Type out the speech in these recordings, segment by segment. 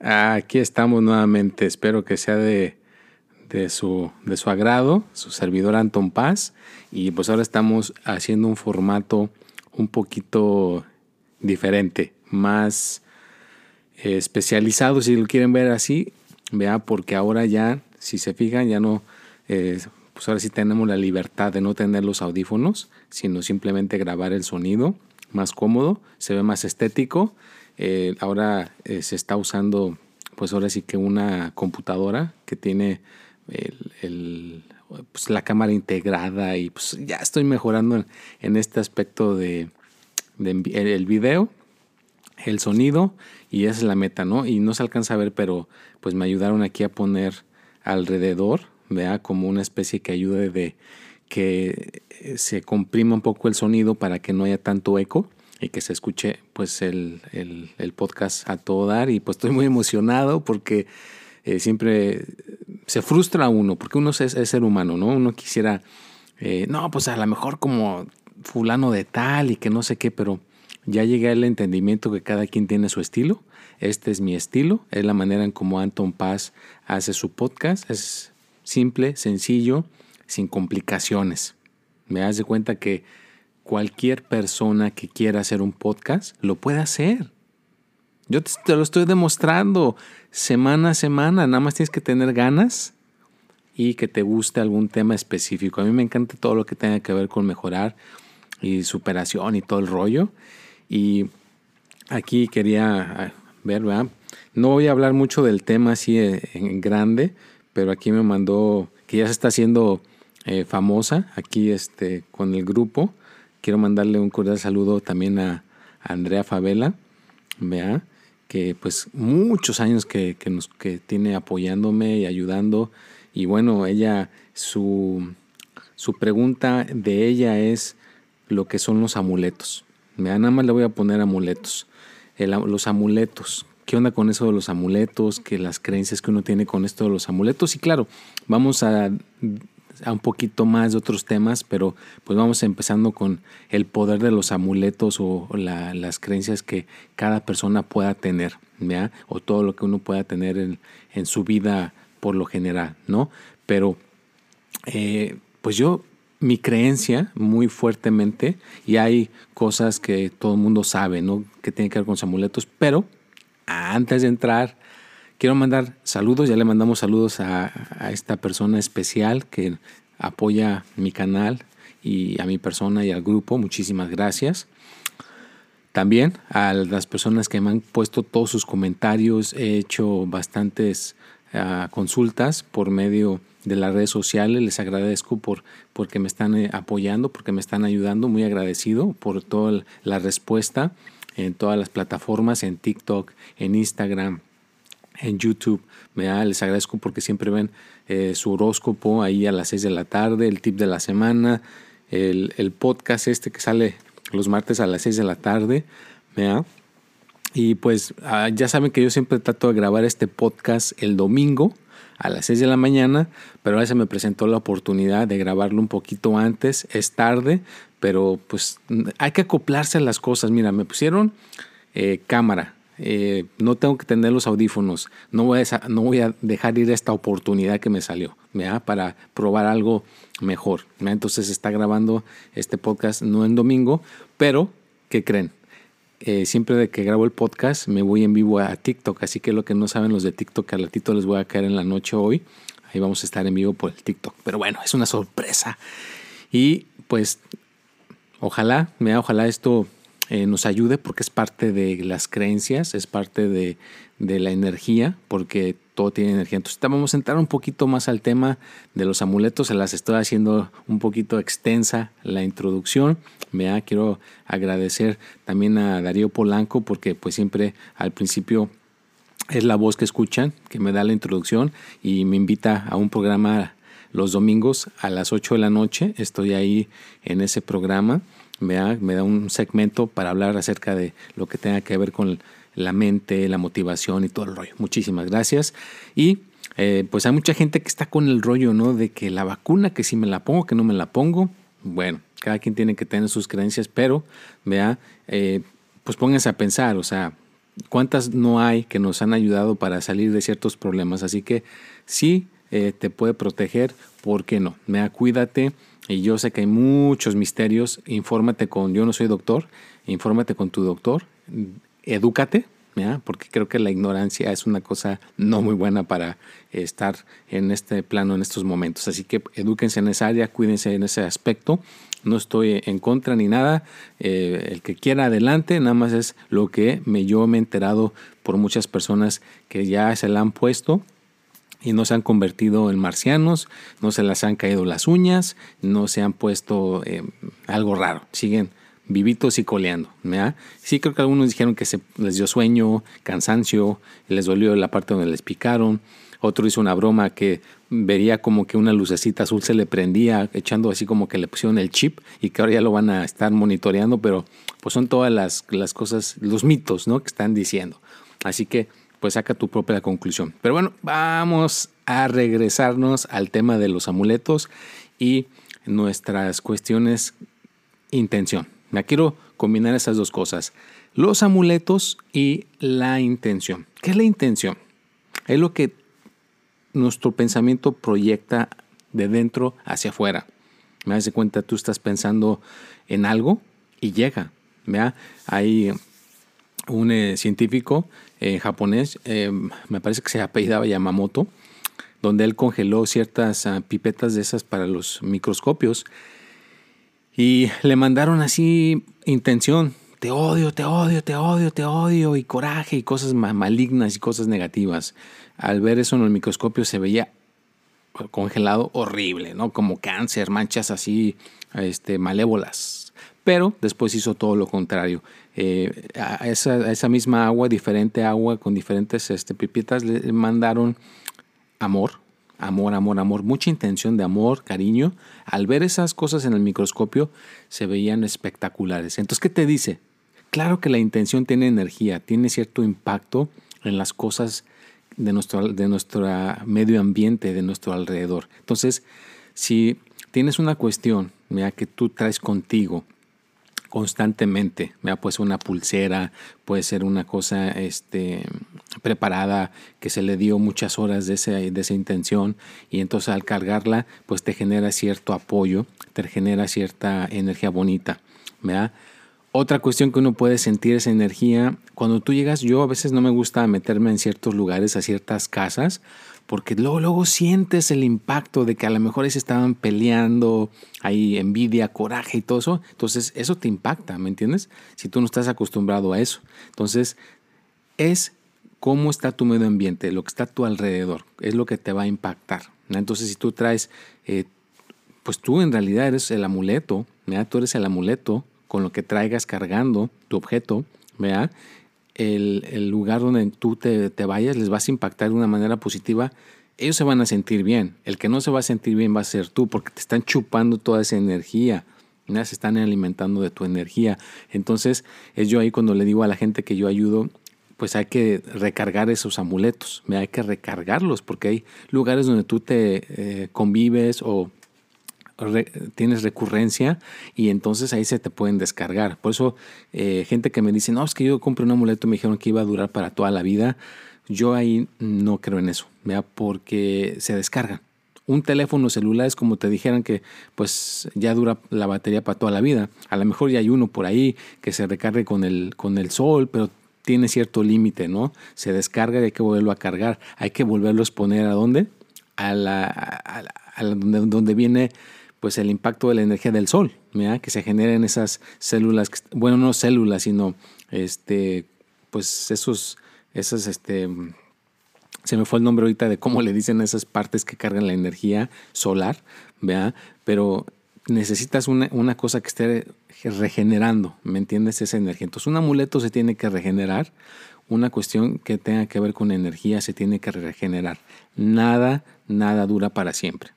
Aquí estamos nuevamente. Espero que sea de, su, de su agrado, su servidor Anton Paz. Y pues ahora estamos haciendo un formato un poquito diferente, más eh, especializado, si lo quieren ver así, vea, porque ahora ya, si se fijan, ya no, eh, pues ahora sí tenemos la libertad de no tener los audífonos, sino simplemente grabar el sonido más cómodo, se ve más estético eh, ahora eh, se está usando, pues ahora sí que una computadora que tiene el, pues la cámara integrada y pues ya estoy mejorando en, este aspecto de, el video, el sonido y esa es la meta, ¿no? Y no se alcanza a ver, pero pues me ayudaron aquí a poner alrededor, vea, como una especie que ayude de que se comprima un poco el sonido para que no haya tanto eco y que se escuche pues el, podcast a todo dar y pues estoy muy emocionado porque eh, siempre se frustra uno porque uno es, ser humano, ¿no? Uno quisiera, eh, no, pues a lo mejor como fulano de tal y que no sé qué, pero ya llegué al entendimiento que cada quien tiene su estilo. Este es mi estilo, es la manera en como Anton Paz hace su podcast. Es simple, sencillo, sin complicaciones. Me das de cuenta que cualquier persona que quiera hacer un podcast lo puede hacer. Yo te, lo estoy demostrando semana a semana. Nada más tienes que tener ganas y que te guste algún tema específico. A mí me encanta todo lo que tenga que ver con mejorar y superación y todo el rollo. Y aquí quería ah, ver, ¿verdad? No voy a hablar mucho del tema así eh, en grande, pero aquí me mandó que ya se está haciendo eh, famosa aquí este, con el grupo Quiero mandarle un cordial saludo también a, Andrea Favela, vea, que pues muchos años que, nos que tiene apoyándome y ayudando. Y bueno, ella, su, su pregunta de ella es lo que son los amuletos. Vea, nada más le voy a poner amuletos. los amuletos. ¿Qué onda con eso de los amuletos? Que las creencias que uno tiene con esto de los amuletos. Y claro, vamos a a un poquito más de otros temas, pero pues vamos empezando con el poder de los amuletos o las creencias que cada persona pueda tener, ¿ya? o todo lo que uno pueda tener en, su vida por lo general, ¿no? Pero eh, pues yo, mi creencia muy fuertemente, y hay cosas que todo el mundo sabe, ¿no? Que tienen que ver con los amuletos, pero antes de entrar Quiero mandar saludos, ya le mandamos saludos a, esta persona especial que apoya mi canal y a mi persona y al grupo. Muchísimas gracias. También a las personas que me han puesto todos sus comentarios, he hecho bastantes ah, consultas por medio de las redes sociales. Les agradezco por porque me están eh, apoyando, porque me están ayudando. Muy agradecido por toda la respuesta en todas las plataformas, en TikTok, en Instagram, en YouTube. Les agradezco porque siempre ven eh, su horóscopo ahí a las 6 de la tarde, el tip de la semana, el, podcast este que sale los martes a las 6 de la tarde. Y pues ah, ya saben que yo siempre trato de grabar este podcast el domingo a las 6 de la mañana, pero ahora se me presentó la oportunidad de grabarlo un poquito antes, es tarde, pero pues hay que acoplarse a las cosas. Mira, me pusieron eh, cámara, eh, no tengo que tener los audífonos, no voy, a, no voy a dejar ir esta oportunidad que me salió para probar algo mejor. Entonces está grabando este podcast no en domingo, pero ¿qué creen? Eh, siempre de que grabo el podcast me voy en vivo a TikTok, así que lo que no saben los de TikTok, al ratito les voy a caer en la noche hoy. Ahí vamos a estar en vivo por el TikTok. Pero bueno, es una sorpresa. Y pues ojalá, mira, ojalá esto eh, nos ayude porque es parte de las creencias, es parte de, la energía, porque todo tiene energía. Entonces vamos a entrar un poquito más al tema de los amuletos, se las estoy haciendo un poquito extensa la introducción. Vea, quiero agradecer también a Darío Polanco porque pues siempre al principio es la voz que escuchan, que me da la introducción y me invita a un programa los domingos a las 8 de la noche. Estoy ahí en ese programa. Me da, me da un segmento para hablar acerca de lo que tenga que ver con la mente, la motivación y todo el rollo. Muchísimas gracias. Y eh, pues hay mucha gente que está con el rollo, ¿no? De que la vacuna, que si me la pongo, que no me la pongo. Bueno, cada quien tiene que tener sus creencias, pero, vea, eh, pues pónganse a pensar, o sea, ¿cuántas no hay que nos han ayudado para salir de ciertos problemas? Así que sí eh, te puede proteger, ¿por qué no? Vea, cuídate. Y yo sé que hay muchos misterios. Infórmate con, yo no soy doctor, infórmate con tu doctor edúcate, porque creo que la ignorancia es una cosa no muy buena para estar en este plano en estos momentos. Así que edúquense en esa área, cuídense en ese aspecto. No estoy en contra ni nada. Eh, el que quiera adelante, nada más es lo que me, yo me he enterado por muchas personas que ya se la han puesto y no se han convertido en marcianos, no se las han caído las uñas, no se han puesto eh, algo raro. Siguen vivitos y coleando. Sí, creo que algunos dijeron que se les dio sueño, cansancio, les dolió la parte donde les picaron. Otro hizo una broma que vería como que una lucecita azul se le prendía, echando así como que le pusieron el chip y que ahora ya lo van a estar monitoreando, pero pues son todas las, las cosas, los mitos ¿no? que están diciendo. Así que pues saca tu propia conclusión. Pero bueno, vamos a regresarnos al tema de los amuletos y nuestras cuestiones intención. Me quiero combinar esas dos cosas, los amuletos y la intención. ¿Qué es la intención? Es lo que nuestro pensamiento proyecta de dentro hacia afuera. Me das cuenta, tú estás pensando en algo y llega. ¿vea? Hay un eh, científico eh, japonés, eh, me parece que se apellidaba Yamamoto, donde él congeló ciertas ah, pipetas de esas para los microscopios y le mandaron así intención, te odio, te odio, te odio, te odio, y coraje y cosas malignas y cosas negativas. Al ver eso en el microscopio se veía congelado horrible, ¿no? Como cáncer, manchas así este, malévolas. Pero después hizo todo lo contrario. Eh, a, esa, misma agua, diferente agua con diferentes este, pipitas, le mandaron amor, amor, amor, amor, mucha intención de amor, cariño. Al ver esas cosas en el microscopio se veían espectaculares. Entonces, ¿qué te dice? Claro que la intención tiene energía, tiene cierto impacto en las cosas de nuestro, de nuestro medio ambiente, de nuestro alrededor. Entonces, si tienes una cuestión mira, que tú traes contigo, constantemente. Puede ser una pulsera, puede ser una cosa este, preparada que se le dio muchas horas de, de esa intención y entonces al cargarla pues te genera cierto apoyo, te genera cierta energía bonita. Otra cuestión que uno puede sentir esa energía, cuando tú llegas, yo a veces no me gusta meterme en ciertos lugares, a ciertas casas, porque luego, luego sientes el impacto de que a lo mejor se estaban peleando, hay envidia, coraje y todo eso. Entonces, eso te impacta, ¿me entiendes? Si tú no estás acostumbrado a eso. Entonces, es cómo está tu medio ambiente, lo que está a tu alrededor, es lo que te va a impactar. Entonces, si tú traes, eh, pues tú en realidad eres el amuleto, ¿verdad? tú eres el amuleto con lo que traigas cargando tu objeto, ¿verdad? El, lugar donde tú te, vayas les vas a impactar de una manera positiva, ellos se van a sentir bien. El que no se va a sentir bien va a ser tú, porque te están chupando toda esa energía. Se están alimentando de tu energía. Entonces, es yo ahí cuando le digo a la gente que yo ayudo, pues hay que recargar esos amuletos, hay que recargarlos, porque hay lugares donde tú te eh, convives o tienes recurrencia y entonces ahí se te pueden descargar. Por eso, eh, gente que me dice, no, es que yo compré un amuleto y me dijeron que iba a durar para toda la vida. Yo ahí no creo en eso, ¿vea? porque se descargan. Un teléfono celular es como te dijeran que pues ya dura la batería para toda la vida. A lo mejor ya hay uno por ahí que se recargue con el, con el sol, pero tiene cierto límite, ¿no? Se descarga y hay que volverlo a cargar. Hay que volverlo a exponer a dónde? A la, a donde, donde viene pues el impacto de la energía del sol, que se generen esas células, bueno, no células, sino este, pues esos, esas este, se me fue el nombre ahorita de cómo le dicen esas partes que cargan la energía solar, ¿vea? Pero necesitas una, una, cosa que esté regenerando, ¿me entiendes? Esa energía. Entonces un amuleto se tiene que regenerar, una cuestión que tenga que ver con energía se tiene que regenerar. Nada, nada dura para siempre.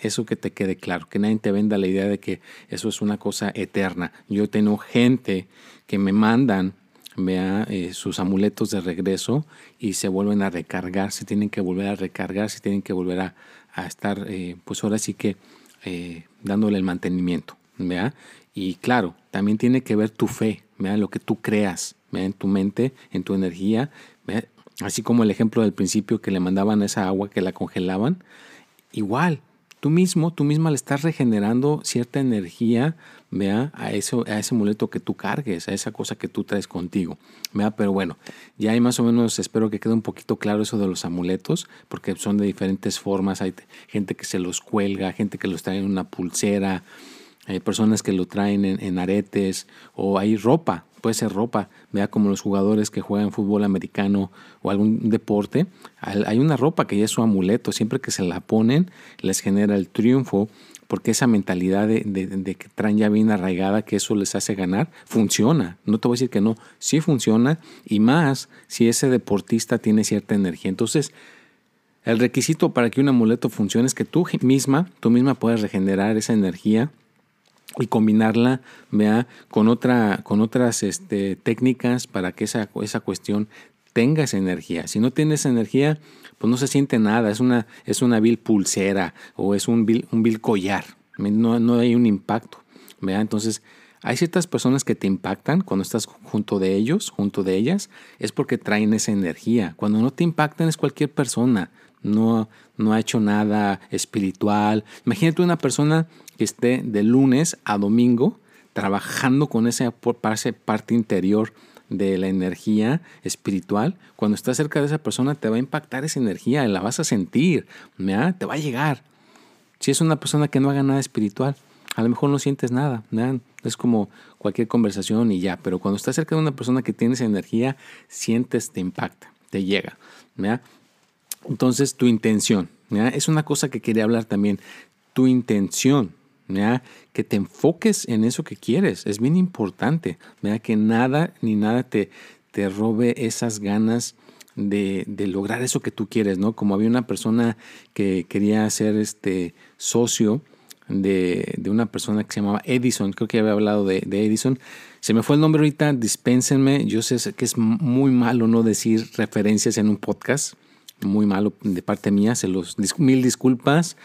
Eso que te quede claro, que nadie te venda la idea de que eso es una cosa eterna. Yo tengo gente que me mandan vea eh, sus amuletos de regreso y se vuelven a recargar, se tienen que volver a recargar, se tienen que volver a, estar, eh, pues ahora sí que eh, dándole el mantenimiento, ¿vea? Y claro, también tiene que ver tu fe, ¿vea? Lo que tú creas, ¿vea? En tu mente, en tu energía, Así como el ejemplo del principio que le mandaban esa agua que la congelaban, igual, tú mismo, tú misma le estás regenerando cierta energía vea, a, eso, a ese amuleto que tú cargues, a esa cosa que tú traes contigo. ¿vea? Pero bueno, ya hay más o menos, espero que quede un poquito claro eso de los amuletos, porque son de diferentes formas. Hay gente que se los cuelga, gente que los trae en una pulsera, hay personas que lo traen en, aretes, o hay ropa, puede ser ropa, vea como los jugadores que juegan fútbol americano o algún deporte, hay una ropa que ya es su amuleto, siempre que se la ponen les genera el triunfo porque esa mentalidad de, que traen ya bien arraigada, que eso les hace ganar, funciona. No te voy a decir que no, sí funciona y más si ese deportista tiene cierta energía. Entonces, el requisito para que un amuleto funcione es que tú misma, tú misma puedas regenerar esa energía y combinarla vea, con, otra, con otras este, técnicas para que esa, esa cuestión tenga esa energía. Si no tienes energía, pues no se siente nada, es una, es una vil pulsera o es un vil, un collar, no, no hay un impacto. ¿vea? Entonces, hay ciertas personas que te impactan cuando estás junto de ellos, junto de ellas, es porque traen esa energía. Cuando no te impactan es cualquier persona, no, no ha hecho nada espiritual. Imagínate una persona que esté de lunes a domingo trabajando con esa parte interior de la energía espiritual, cuando estás cerca de esa persona te va a impactar esa energía, la vas a sentir, te va a llegar. Si es una persona que no haga nada espiritual, a lo mejor no sientes nada, es como cualquier conversación y ya, pero cuando estás cerca de una persona que tiene esa energía, sientes, te impacta, te llega. Entonces, tu intención, es una cosa que quería hablar también, tu intención que te enfoques en eso que quieres. Es bien importante, que nada ni nada te, te robe esas ganas de, lograr eso que tú quieres, ¿no? Como había una persona que quería ser este socio de, una persona que se llamaba Edison, creo que había hablado de, de, Edison. Se me fue el nombre ahorita, dispénsenme, yo sé que es muy malo no decir referencias en un podcast, muy malo de parte mía, se los mil disculpas.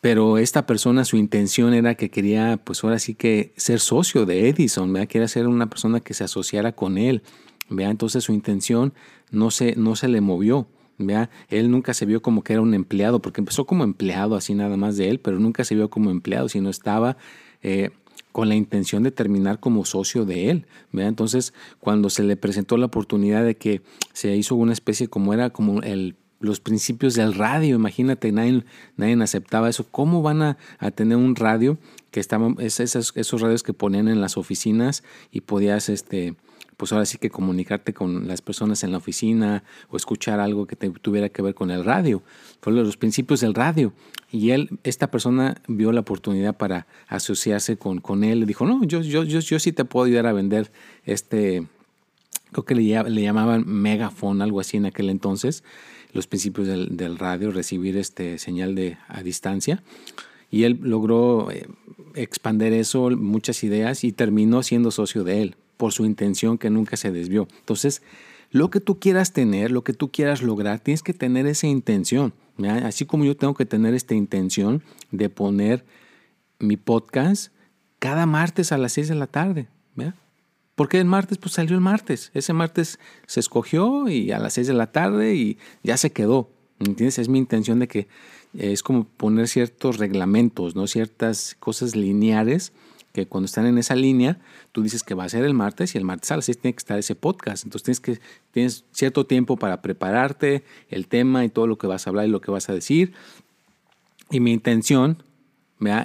Pero esta persona, su intención era que quería, pues ahora sí que ser socio de Edison, ¿verdad? Quería ser una persona que se asociara con él, ¿vea? Entonces su intención no se, no se le movió, ¿vea? Él nunca se vio como que era un empleado, porque empezó como empleado así nada más de él, pero nunca se vio como empleado, sino estaba eh, con la intención de terminar como socio de él. Entonces, cuando se le presentó la oportunidad de que se hizo una especie como era como el los principios del radio. Imagínate, nadie, nadie aceptaba eso. ¿Cómo van a, tener un radio que estaban, esos, esos radios que ponían en las oficinas y podías, este, pues ahora sí que comunicarte con las personas en la oficina o escuchar algo que tuviera que ver con el radio? Fueron los principios del radio. Y él, esta persona vio la oportunidad para asociarse con, con él. Dijo, no, yo, yo, yo, yo sí te puedo ayudar a vender este, creo que le, le llamaban megafon, algo así en aquel entonces los principios del, radio, recibir este señal de a distancia. Y él logró eh, expander eso, muchas ideas, y terminó siendo socio de él, por su intención que nunca se desvió. Entonces, lo que tú quieras tener, lo que tú quieras lograr, tienes que tener esa intención. Así como yo tengo que tener esta intención de poner mi podcast cada martes a las 6 de la tarde. ¿Por qué el martes? Pues salió el martes. Ese martes se escogió y a las 6 de la tarde y ya se quedó. ¿Entiendes? Es mi intención de que es como poner ciertos reglamentos, ¿no? Ciertas cosas lineares que cuando están en esa línea, tú dices que va a ser el martes y el martes a las 6 tiene que estar ese podcast. Entonces tienes que tienes cierto tiempo para prepararte el tema y todo lo que vas a hablar y lo que vas a decir. Y mi intención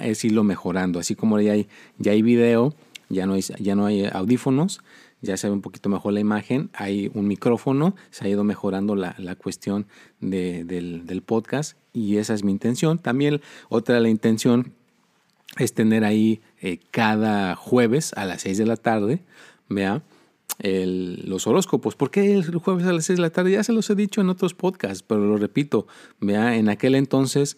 es irlo mejorando, así como ya hay, ya hay video ya no hay, ya no hay audífonos, ya se ve un poquito mejor la imagen, hay un micrófono, se ha ido mejorando la, cuestión del, podcast y esa es mi intención. También otra la intención es tener ahí eh, cada jueves a las 6 de la tarde, vea, los horóscopos. ¿Por qué el jueves a las 6 de la tarde? Ya se los he dicho en otros podcasts, pero lo repito, vea, en aquel entonces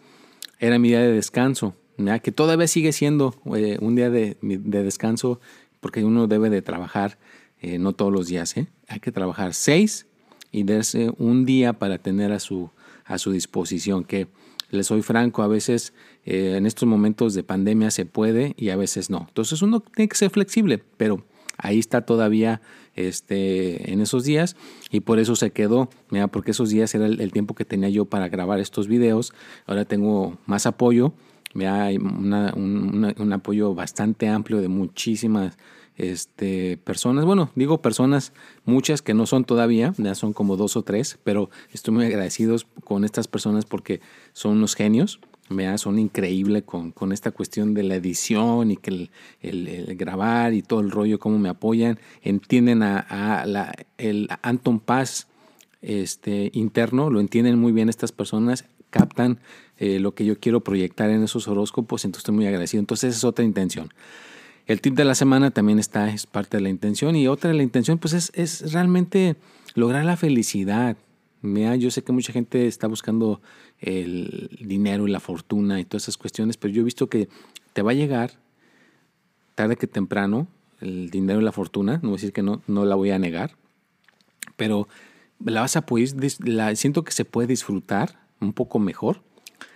era mi día de descanso, que todavía sigue siendo eh, un día de, de descanso porque uno debe de trabajar eh, no todos los días, ¿eh? hay que trabajar seis y darse un día para tener a su, a su disposición, que les soy franco, a veces eh, en estos momentos de pandemia se puede y a veces no. Entonces uno tiene que ser flexible, pero ahí está todavía este, en esos días y por eso se quedó, mira, porque esos días era el, tiempo que tenía yo para grabar estos videos. Ahora tengo más apoyo, mira, hay un, un apoyo bastante amplio de muchísimas este, personas, bueno, digo personas, muchas que no son todavía, ya son como dos o tres, pero estoy muy agradecido con estas personas porque son unos genios, son increíbles con, con, esta cuestión de la edición y que el, grabar y todo el rollo, cómo me apoyan, entienden a, la, el Anton Paz este, interno, lo entienden muy bien estas personas, captan eh, lo que yo quiero proyectar en esos horóscopos, entonces estoy muy agradecido. Entonces esa es otra intención. El tip de la semana también está, es parte de la intención. Y otra de la intención, pues es, es realmente lograr la felicidad. Mira, yo sé que mucha gente está buscando el dinero y la fortuna y todas esas cuestiones, pero yo he visto que te va a llegar tarde que temprano el dinero y la fortuna. No voy a decir que no, no la voy a negar, pero la vas a poder, la, siento que se puede disfrutar un poco mejor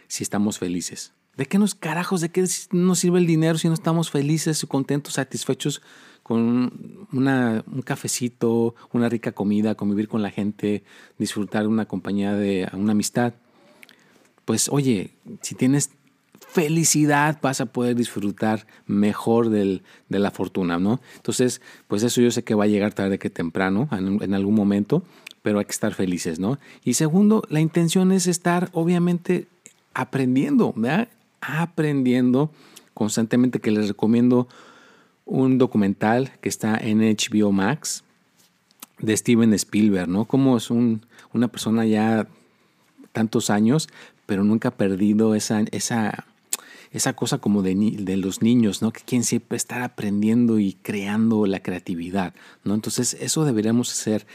si estamos felices. ¿De qué nos carajos, de qué nos sirve el dinero si no estamos felices, contentos, satisfechos con una, un cafecito, una rica comida, convivir con la gente, disfrutar una compañía de una amistad? Pues oye, si tienes felicidad vas a poder disfrutar mejor del, de la fortuna, ¿no? Entonces, pues eso yo sé que va a llegar tarde que temprano, en, en, algún momento, pero hay que estar felices, ¿no? Y segundo, la intención es estar, obviamente, aprendiendo, ¿verdad? Aprendiendo constantemente, que les recomiendo un documental que está en HBO Max de Steven Spielberg, ¿no? Como es un, una persona ya tantos años, pero nunca ha perdido esa, esa, esa cosa como de, de, los niños, ¿no? Que quieren siempre estar aprendiendo y creando la creatividad, ¿no? Entonces eso deberíamos hacer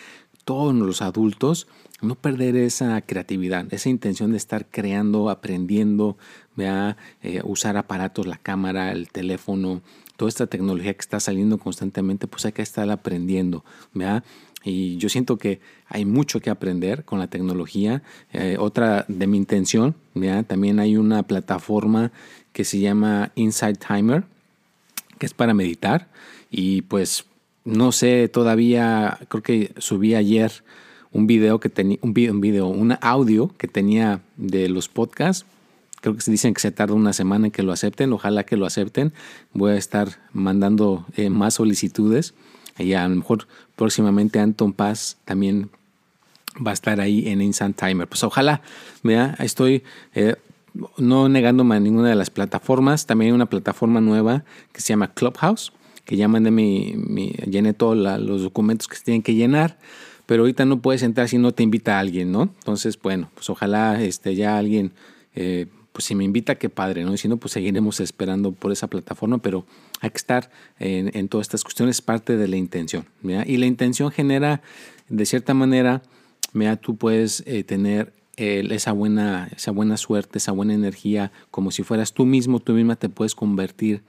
todos los adultos, no perder esa creatividad, esa intención de estar creando, aprendiendo, eh, usar aparatos, la cámara, el teléfono, toda esta tecnología que está saliendo constantemente, pues hay que estar aprendiendo, vea. Y yo siento que hay mucho que aprender con la tecnología. Eh, otra de mi intención, ¿ya? también hay una plataforma que se llama Inside Timer, que es para meditar. Y pues no sé todavía, creo que subí ayer un video que tenía, un video, un audio que tenía de los podcasts. Creo que se dicen que se tarda una semana en que lo acepten. Ojalá que lo acepten. Voy a estar mandando eh, más solicitudes. Y a lo mejor próximamente Anton Paz también va a estar ahí en Instant Timer. Pues ojalá, vea, estoy eh, no negándome a ninguna de las plataformas. También hay una plataforma nueva que se llama Clubhouse que ya mandé mi llené todos los documentos que se tienen que llenar, pero ahorita no puedes entrar si no te invita a alguien, ¿no? Entonces, bueno, pues ojalá este, ya alguien, eh, pues si me invita, qué padre, ¿no? Y si no, pues seguiremos esperando por esa plataforma, pero hay que estar en, todas estas cuestiones, parte de la intención, Y la intención genera, de cierta manera, mira, tú puedes eh, tener esa, buena, esa buena suerte, esa buena energía, como si fueras tú mismo, tú misma te puedes convertir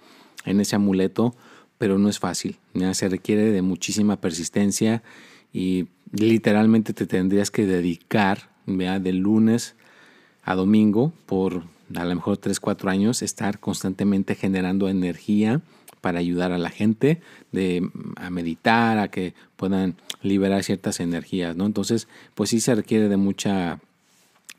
en ese amuleto pero no es fácil. Se requiere de muchísima persistencia y literalmente te tendrías que dedicar de lunes a domingo por a lo mejor 3, 4 años, estar constantemente generando energía para ayudar a la gente de, a meditar, a que puedan liberar ciertas energías, ¿no? Entonces, pues sí se requiere de mucha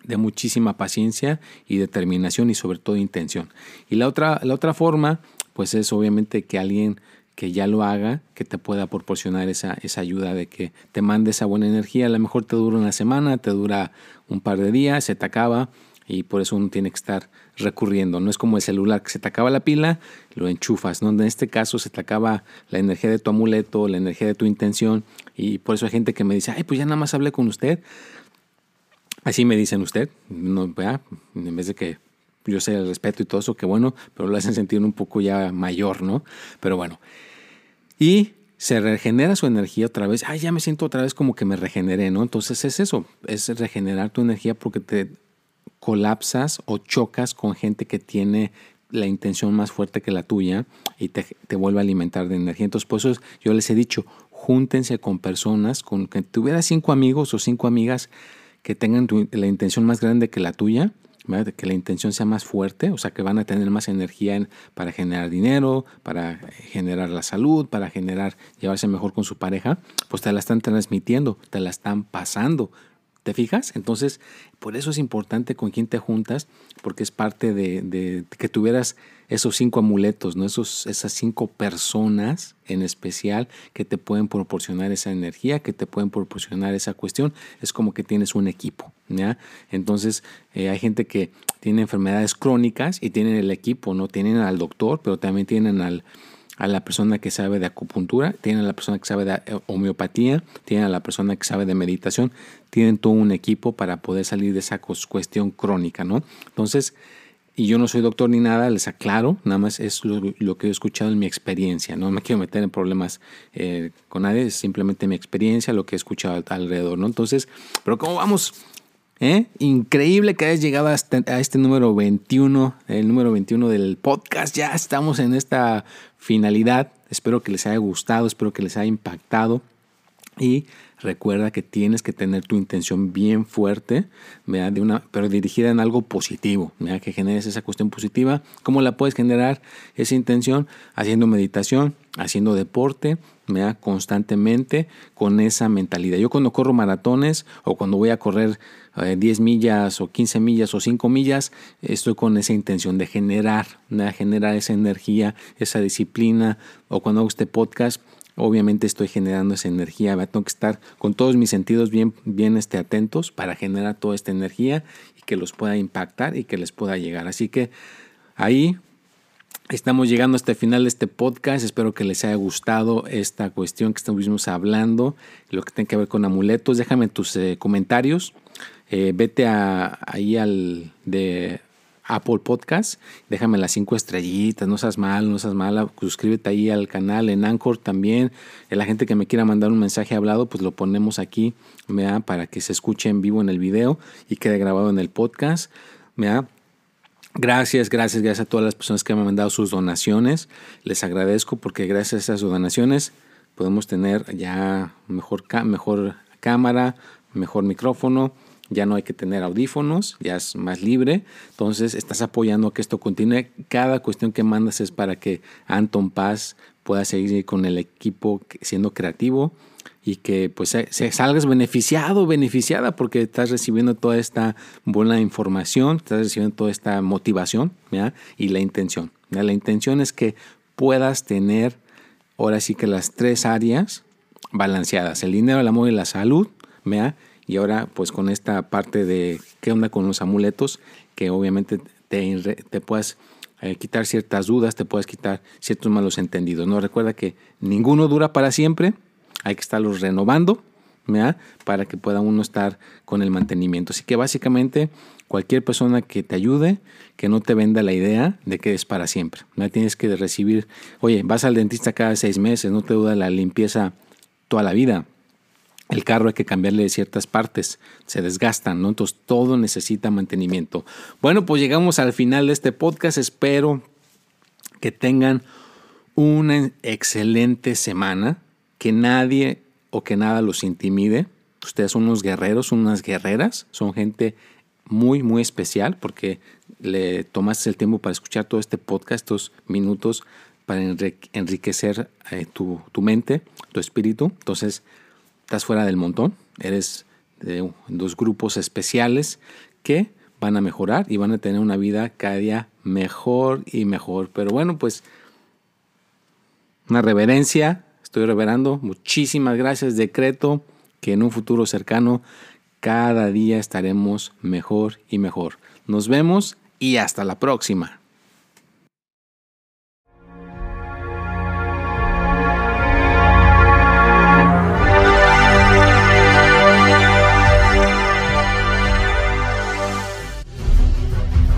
de muchísima paciencia y determinación y sobre todo intención. Y la otra, la otra forma pues es obviamente que alguien que ya lo haga, que te pueda proporcionar esa, esa ayuda de que te mande esa buena energía. A lo mejor te dura una semana, te dura un par de días, se te acaba y por eso uno tiene que estar recurriendo. No es como el celular que se te acaba la pila, lo enchufas. ¿no? En este caso se te acaba la energía de tu amuleto, la energía de tu intención y por eso hay gente que me dice, ay, pues ya nada más hablé con usted. Así me dicen usted, no, en vez de que yo sé el respeto y todo eso, que bueno, pero lo hacen sentir un poco ya mayor, ¿no? Pero bueno. Y se regenera su energía otra vez. Ay, ya me siento otra vez como que me regeneré, ¿no? Entonces es eso, es regenerar tu energía porque te colapsas o chocas con gente que tiene la intención más fuerte que la tuya y te, vuelve a alimentar de energía. Entonces, por eso yo les he dicho, júntense con personas, con que tuvieras cinco amigos o cinco amigas que tengan la intención más grande que la tuya, que la intención sea más fuerte, o sea, que van a tener más energía para generar dinero, para generar la salud, para generar, llevarse mejor con su pareja, pues te la están transmitiendo, te la están pasando. ¿Te fijas? Entonces, por eso es importante con quién te juntas, porque es parte de, que tuvieras esos cinco amuletos, ¿no? Esos, esas cinco personas en especial que te pueden proporcionar esa energía, que te pueden proporcionar esa cuestión. Es como que tienes un equipo, ¿ya? Entonces, eh, hay gente que tiene enfermedades crónicas y tienen el equipo, ¿no? Tienen al doctor, pero también tienen al a la persona que sabe de acupuntura, tienen a la persona que sabe de eh, homeopatía, tienen a la persona que sabe de meditación, tienen todo un equipo para poder salir de esa cuestión crónica, ¿no? Entonces, y yo no soy doctor ni nada, les aclaro, nada más es lo, que he escuchado en mi experiencia, no me quiero meter en problemas eh, con nadie, es simplemente mi experiencia, lo que he escuchado alrededor, ¿no? Entonces, pero ¿cómo vamos? ¿Eh? Increíble que hayas llegado este, a este, número 21, el número 21 del podcast. Ya estamos en esta finalidad. Espero que les haya gustado, espero que les haya impactado. Y recuerda que tienes que tener tu intención bien fuerte, De una, pero dirigida en algo positivo, que generes esa cuestión positiva. ¿Cómo la puedes generar esa intención? Haciendo meditación, haciendo deporte, constantemente con esa mentalidad. Yo cuando corro maratones o cuando voy a correr 10 eh, millas o 15 millas o 5 millas, estoy con esa intención de generar, generar esa energía, esa disciplina. O cuando hago este podcast, obviamente estoy generando esa energía. Tengo que estar con todos mis sentidos bien, bien este, atentos para generar toda esta energía y que los pueda impactar y que les pueda llegar. Así que ahí Estamos llegando hasta el final de este podcast. Espero que les haya gustado esta cuestión que estuvimos hablando, lo que tiene que ver con amuletos. Déjame tus eh, comentarios. Eh, vete a, ahí al de Apple Podcast. Déjame las cinco estrellitas. No seas mal, no seas mala. Suscríbete ahí al canal en Anchor también. La gente que me quiera mandar un mensaje hablado, pues lo ponemos aquí para que se escuche en vivo en el video y quede grabado en el podcast. ¿verdad? Gracias, gracias, gracias a todas las personas que me han mandado sus donaciones. Les agradezco porque gracias a esas donaciones podemos tener ya mejor, mejor cámara, mejor micrófono. Ya no hay que tener audífonos, ya es más libre. Entonces estás apoyando a que esto continúe. Cada cuestión que mandas es para que Anton Paz pueda seguir con el equipo siendo creativo y que pues se, salgas beneficiado, beneficiada porque estás recibiendo toda esta buena información, estás recibiendo toda esta motivación y la intención. La intención es que puedas tener ahora sí que las tres áreas balanceadas, el dinero, el amor y la salud, y ahora pues con esta parte de qué onda con los amuletos, que obviamente te, te puedas eh, quitar ciertas dudas, te puedes quitar ciertos malos entendidos. No recuerda que ninguno dura para siempre, hay que estarlos renovando para que pueda uno estar con el mantenimiento. Así que básicamente cualquier persona que te ayude, que no te venda la idea de que es para siempre. ¿no? Tienes que recibir, oye, vas al dentista cada seis meses, no te duda la limpieza toda la vida. El carro hay que cambiarle ciertas partes, se desgastan, ¿no? Entonces todo necesita mantenimiento. Bueno, pues llegamos al final de este podcast. Espero que tengan una excelente semana que nadie o que nada los intimide. Ustedes son unos guerreros, son unas guerreras, son gente muy, muy especial porque le tomaste el tiempo para escuchar todo este podcast, estos minutos para enriquecer eh, tu, tu, mente, tu espíritu. Entonces, estás fuera del montón, eres de dos grupos especiales que van a mejorar y van a tener una vida cada día mejor y mejor. Pero bueno, pues una reverencia estoy revelando. Muchísimas gracias. Decreto que en un futuro cercano cada día estaremos mejor y mejor. Nos vemos y hasta la próxima.